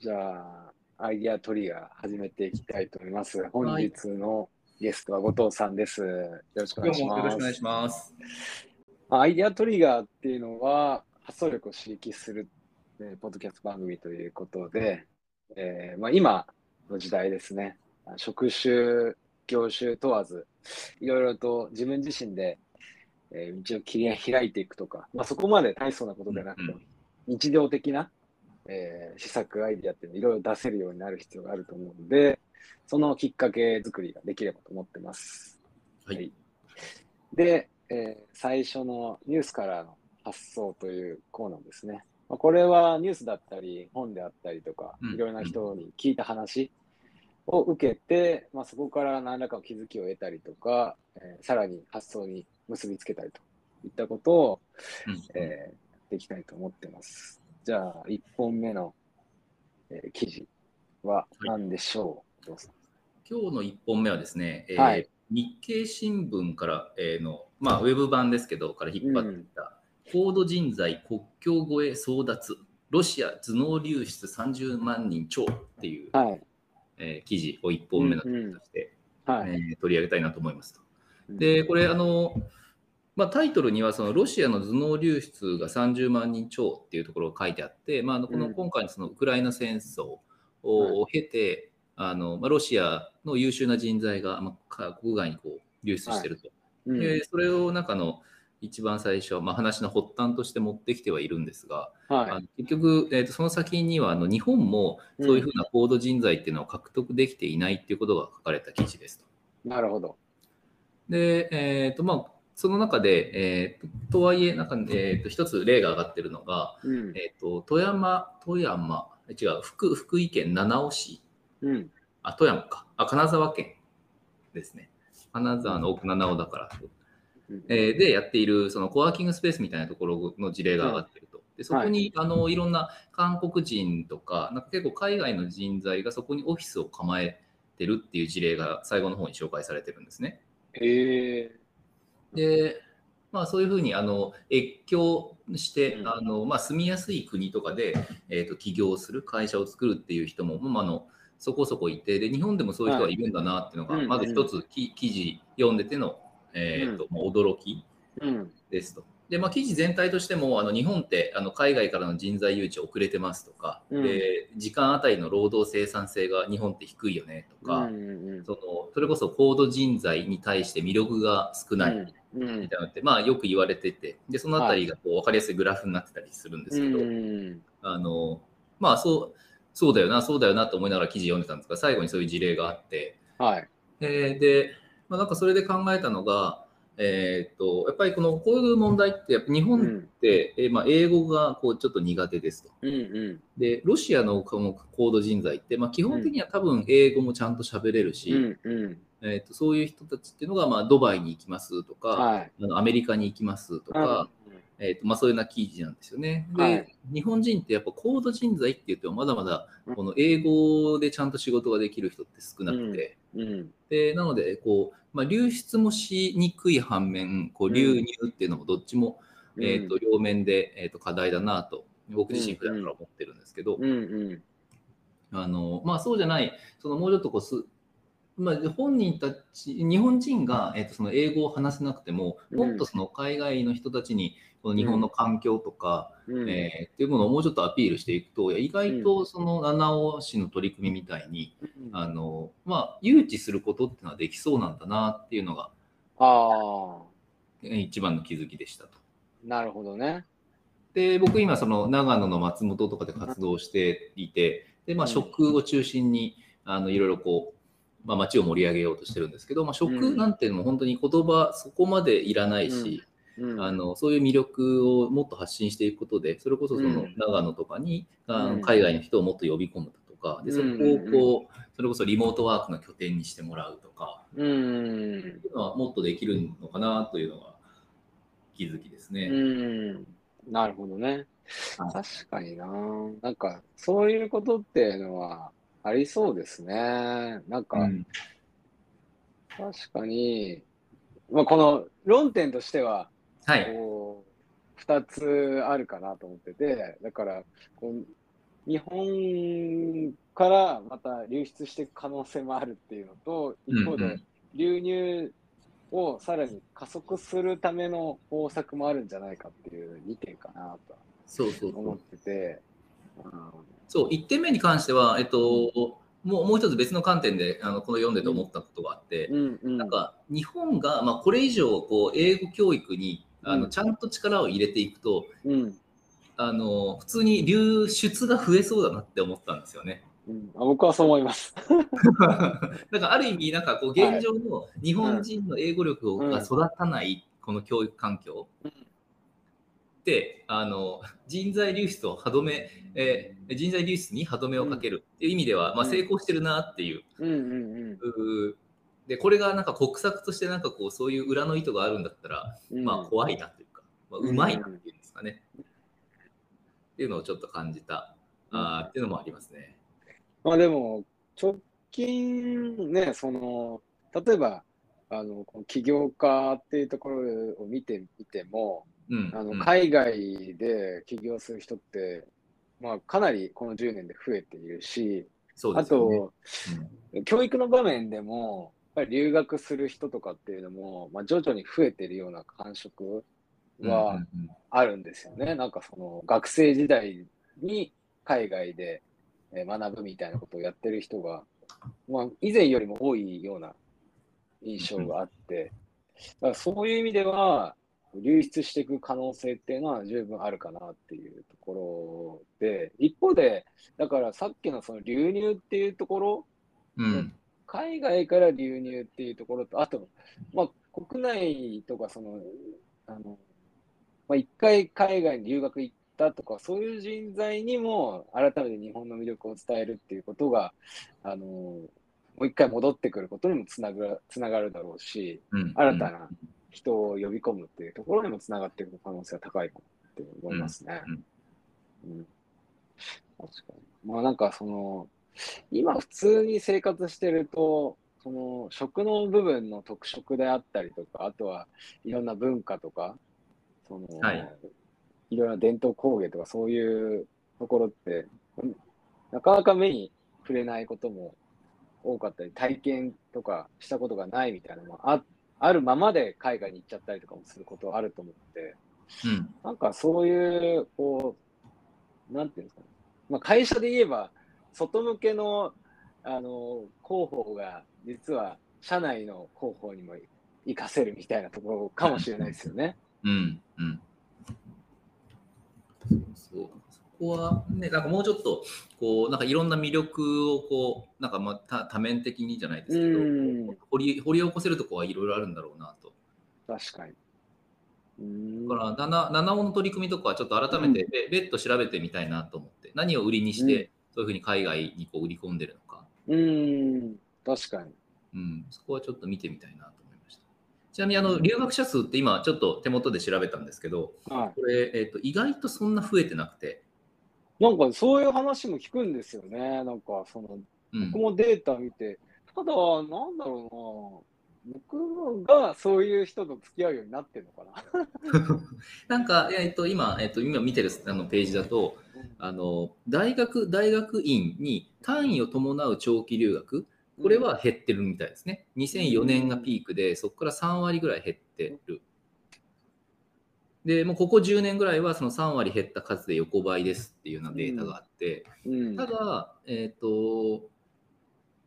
じゃあ、アイディアトリガー始めていきたいと思います。本日のゲストは後藤さんです。よろしくお願いします。よろしくお願いします。アイデアトリガーっていうのは発想力を刺激する、えーポッドキャスト番組ということで、えーまあ、今の時代ですね、職種、業種問わず、いろいろと自分自身で、えー道を切り開いていくとか、まあ、そこまで大層なことではなくて日常的な、えー施策、アイデアっていうのをいろいろ出せるようになる必要があると思うので、そのきっかけ作りができればと思ってます。はい。で、えー最初のニュースからの発想というコーナーですね。まあ、これはニュースだったり、本であったりとか、うんいろいろな人に聞いた話を受けて、まあ、そこから何らかの気づきを得たりとか、えーさらに発想に結びつけたりといったことを、うんえーやっていきたいと思ってます。じゃあ、1本目の、えー記事は何でしょう、どうぞ。今日の1本目はですね、えーはい。日経新聞から、えーの、まあ、ウェブ版ですけど、から引っ張ってきた、高度人材国境越え争奪、ロシア頭脳流出30万人超っていう、はい。えー記事を1本目の記事として、はい。えー取り上げたいなと思いますと。うん。で、これ、あの、まあ、タイトルにはそのロシアの頭脳流出が30万人超っていうところが書いてあって、まあ、こうんの今回のそのウクライナ戦争を経て、あのまあ、ロシアの優秀な人材が、まあか、国外にこう流出してると、うんでそれを中の一番最初、まあ、話の発端として持ってきてはいるんですが、あはい。の結局、えーとその先にはあの日本もそういうふうな高度人材っていうのを獲得できていないっていうことが書かれた記事ですと。なるほど。で、えーとまあ、その中で、えーととはいえ、なんかえー、と一つ例が挙がってるのが、うん。えー、と富山、富山、違う福、福井県七尾市、うん。あ、富山か、あ、金沢県ですね。金沢の奥七尾だから、うんえーでやっているそのコワーキングスペースみたいなところの事例が上がってると。でそこに、い、あのいろんな韓国人とか、なんか結構海外の人材がそこにオフィスを構えてるっていう事例が最後の方に紹介されてるんですね。へえ。で、まあ、そういうふうにあの越境して、うん。あのまあ、住みやすい国とかで、えー、と起業する会社を作るっていう人も、まあ、あのそこそこいてで日本でもそういう人がい。るんだなっていうのが、はいまず一つき記事読んでての、えーとまあ驚きうん。ですと。でまあ、記事全体としてもあの日本ってあの海外からの人材誘致遅れてますとか、うん。で時間あたりの労働生産性が日本って低いよねとか、うんうんそのそれこそ高度人材に対して魅力が少ない、うん。うんみたいなのって、まあ、よく言われてて、でそのあたりがこう分かりやすいグラフになってたりするんですけど、うんあのまあそう、そうだよな、そうだよなと思いながら記事読んでたんですが、最後にそういう事例があって、はい。えーで、まあ、なんかそれで考えたのが、えーっとやっぱりこのこういう問題って、やっぱ日本って、えーまあ、英語がこうちょっと苦手ですと。うんうん。で、ロシアのこの高度人材って、まあ、基本的には多分英語もちゃんと喋れるし、うんうん。えーっとそういう人たちっていうのが、まあ、ドバイに行きますとか、はい。あのアメリカに行きますとか、えーとまあ、そういうような記事なんですよね。で、はい。日本人ってやっぱ高度人材って言ってもまだまだうん。この英語でちゃんと仕事ができる人って少なくて、うん。でなのでこう、まあ、流出もしにくい反面こううん。流入っていうのもどっちも、うん。えー、と両面で、えー、と課題だなと僕自身普段から思ってるんですけど、うん。うん。あのまあ、そうじゃないそのもうちょっとこうすまあ、本人たち、日本人が、えー、とその英語を話せなくても、うん。もっとその海外の人たちにこの日本の環境とか、うん。えーっていうものをもうちょっとアピールしていくと、意外とその七尾市の取り組みみたいに、あのまあ、誘致することっていうのはできそうなんだなっていうのがあえー。一番の気づきでしたと。あ、なるほどね。で僕今その長野の松本とかで活動していてで、まあ、うん。食を中心にあのいろいろこう、まあ、街を盛り上げようとしてるんですけど、まあ、食なんていうのも本当に言葉そこまでいらないし、うんあのそういう魅力をもっと発信していくことでそれこそそのうん長野とかに、あのうん海外の人をもっと呼び込むとかでそこをこうそれこそリモートワークの拠点にしてもらうとかうん。はもっとできるのかなというのが気づきですね。うん。なるほどね。はい確かにな。なんか、そういうことっていうのはありそうですね。なんか、うん確かに、まあ、この論点としては、はい。こう、二つあるかなと思ってて、だから、こう日本からまた流出していく可能性もあるっていうのと、一方で流入をさらに加速するための方策もあるんじゃないかっていう2点かなとそうそう思ってて。そう1点目に関しては、えっと、もうもう一つ別の観点であのこの読んでて思ったことがあって、うん。うん、なんか日本が、まあ、これ以上こう英語教育にあのちゃんと力を入れていくと、うん、あの普通に流出が増えそうだなって思ったんですよね。うん、あ僕はそう思います。だからある意味、なんかこう現状の日本人の英語力が育たないこの教育環境で、あの人材流出を歯止め、えー、人材流出に歯止めをかけるっていう意味では、まあ、成功してるなっていう。でこれがなんか国策としてなんかこうそういう裏の意図があるんだったら、まあ怖いなというか、まあ、うまいなっていうんですかね。っていうのをちょっと感じた、あっていうのもありますね。まあでも、直近ね、その、例えば、あの起業家っていうところを見てみても、うん、あの海外で起業する人って、まあ、かなりこの10年で増えているし、ね、あと、うん、教育の場面でも、やっぱり留学する人とかっていうのも、まあ、徐々に増えてるような感触はあるんですよね。なんかその学生時代に海外で学ぶみたいなことをやってる人が、まあ、以前よりも多いような印象があって、だからそういう意味では、流出していく可能性っていうのは十分あるかなっていうところで、一方で、だからさっきのその流入っていうところ、うん、海外から流入っていうところと、あと、まあ、国内とかその、あのまあ、一回海外に留学行ったとか、そういう人材にも改めて日本の魅力を伝えるっていうことが、あのもう一回戻ってくることにもつながつながるだろうし、うん、新たな人を呼び込むっていうところにもつながっていく可能性が高いかって思いますね。うん、うん、確かに。まあなんかその、今普通に生活してると、その食の部分の特色であったりとか、あとはいろんな文化とか、その、はい、いろいろな伝統工芸とかそういうところって、なかなか目に触れないことも多かったり、体験とかしたことがないみたいなのもああるままで海外に行っちゃったりとかもすることあると思って、うん、なんかそういう、こう、なんていうんですかね、まあ、会社で言えば、外向けのあの広報が実は社内の広報にも活かせるみたいなところかもしれないですよね。うん、うん。そうそこはね、なんかもうちょっと、こう、なんかいろんな魅力をこう、なんかまた多面的にじゃないですけど、掘り掘り起こせるとこはいろいろあるんだろうなと。確かに。だから七尾の取り組みとかはちょっと改めて別途調べてみたいなと思って、何を売りにして、そういうふうに海外にこう売り込んでるのか。うん、確かに。うん、そこはちょっと見てみたいなとちなみにあの留学者数って今ちょっと手元で調べたんですけど、はい、これ、えーと、意外とそんな増えてなくて。なんかそういう話も聞くんですよね。なんかその、僕もデータ見て、ただ、なんだろうな、僕がそういう人と付き合うようになってるのかな。なんか、えーと、今、えーと、今見てるあのページだと、あの大学大学院に単位を伴う長期留学これは減ってるみたいですね。2004年がピークで、そこから3割ぐらい減ってる。で、もうここ10年ぐらいはその3割減った数で横ばいですっていうようなデータがあって、ただ、えっ、ー、と、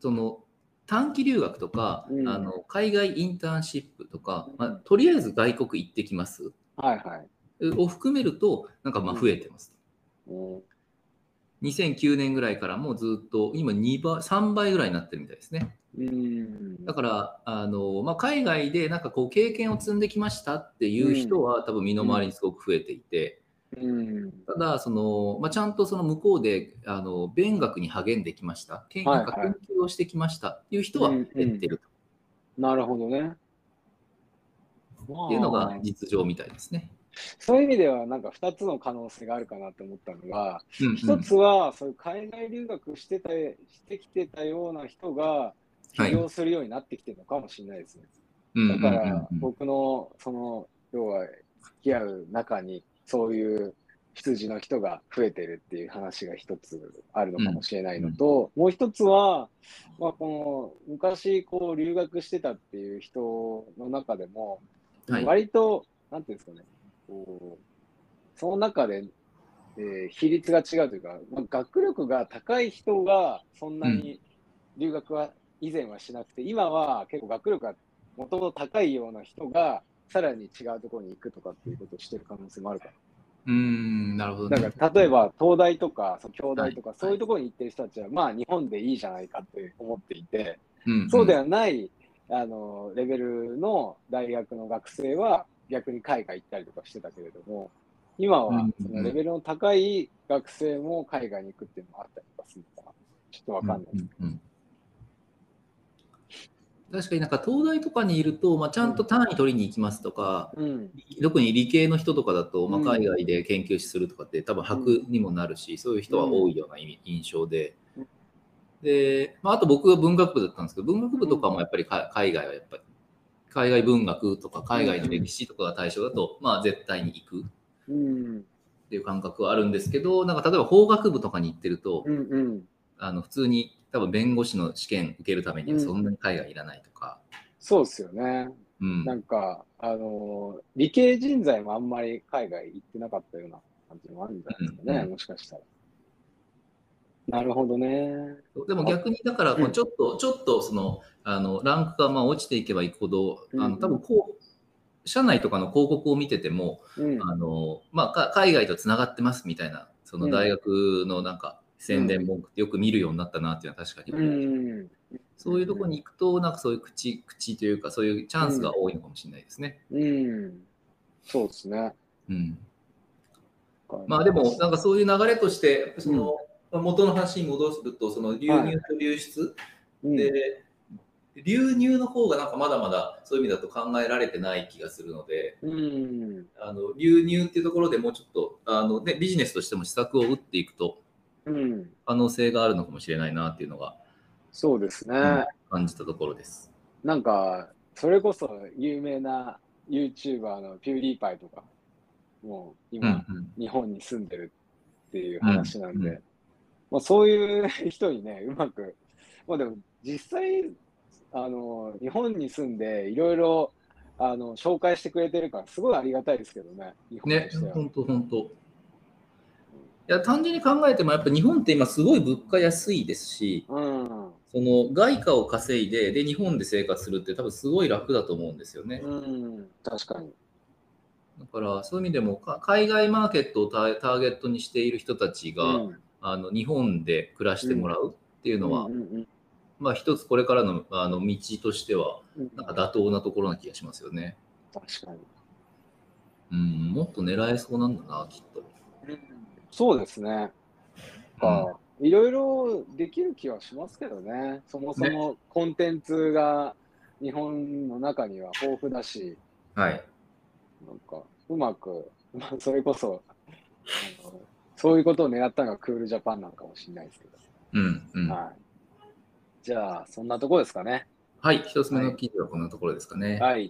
その短期留学とか、うん、あの海外インターンシップとか、まあ、とりあえず外国行ってきます、はいはい、を含めると、なんかまあ増えてます。うん2009年ぐらいからもずっと今2倍3倍ぐらいになってるみたいですね。だからあの、まあ、海外でなんかこう経験を積んできましたっていう人は多分身の回りにすごく増えていて、ただその、まあ、ちゃんとその向こうであの勉学に励んできました研究をしてきましたっていう人は減ってると。なるほどね。っていうのが実情みたいですね。そういう意味では、なんか2つの可能性があるかなと思ったのが、うんうん、1つは、そういう海外留学してたしてきてたような人が起業するようになってきてるのかもしれないですね。はい、だから、僕の、その、要は、付き合う中に、そういう羊の人が増えてるっていう話が一つあるのかもしれないのと、もう一つは、まあ、この昔こう留学してたっていう人の中でも、はい。割と、なんていうんですかね、その中で、えー比率が違うというか、まあ、学力が高い人がそんなに留学は以前はしなくて、今は結構学力がもともと高いような人が、さらに違うところに行くとかっていうことをしてる可能性もあるから。うーん、なるほど、ね。だから例えば東大とかその京大とか、はいそういうところに行ってる人たちは、まあ日本でいいじゃないかって思っていて、うん、そうでははないあのレベルの大学の学生は逆に海外行ったりとかしてたけれども、今はうんそのレベルの高い学生も海外に行くっていうのもあったりとかするのかな。ちょっとわかんないです。うんうん確かになんか東大とかにいると、まあ、ちゃんと単位取りに行きますとか、うん。特に理系の人とかだと、まあ、うん海外で研究するとかって多分箔にもなるし、そういう人は多いような意味印象でうん。で、まあ、あと僕は文学部だったんですけど、文学部とかもやっぱりか海外はやっぱり、海外文学とか海外の歴史とかが対象だと、まあ絶対に行くうん。っていう感覚はあるんですけど、なんか例えば法学部とかに行ってると、うん。うん。あの普通に多分弁護士の試験受けるためにはうんそんなに海外いらないとか、そうですよね。うんなんか、あの理系人材もあんまり海外行ってなかったような感じもあるんじゃないですかね、うんもしかしたら。なるほどね。でも逆にだからこうちょっと、ちょっとそのあのランクがまあ落ちていけばいくほど、あうんの多分こう社内とかの広告を見てても、うん。あのまあ、か海外とつながってますみたいなその大学のなんか宣伝文句ってよく見るようになったなっていうのは確かに。そういうところに行くとなんかそういう口口というかそういうチャンスが多いのかもしれないですね。うん。そうですね。うんまあでも、なんかそういう流れとして、その、元の話に戻すと、その流入と流出、うん、で、流入の方がなんかまだまだそういう意味だと考えられてない気がするので、うん。あの流入っていうところでもうちょっとあの、ね、ビジネスとしても施策を打っていくとうん。可能性があるのかもしれないなっていうのがそうですね。うん感じたところです。なんか、それこそ有名な YouTuber のピューリーパイとか、もう今、うんうん日本に住んでるっていう話なんで、うんうんまあ、そういう 人にね、うまく、まあでも実際、あの、日本に住んでいろいろ、あの、紹介してくれてるから、すごいありがたいですけどね、日本ね。本当本当。いや単純に考えてもやっぱ日本って今すごい物価安いですし、うん。その外貨を稼いでで日本で生活するって多分すごい楽だと思うんですよね。うん。確かに。だからそういう意味でもか海外マーケットをターターゲットにしている人たちが、うんあの日本で暮らしてもらうっていうのは、うんうんまあ一つこれからのあの道としてはうんなんか妥当なところな気がしますよね。確かに。うん、もっと狙えそうなんだな、きっと。そうですね。かいろいろできる気はしますけどね。そもそもコンテンツが日本の中には豊富だし、はい。なんかうまく、まあ、それこそあの、そういうことを狙ったのがクールジャパンなのかもしれないですけうん、うん。ど。はい。じゃあ、そんなとこですかね。はい、一つ目の記事はこんなところですかね。はい。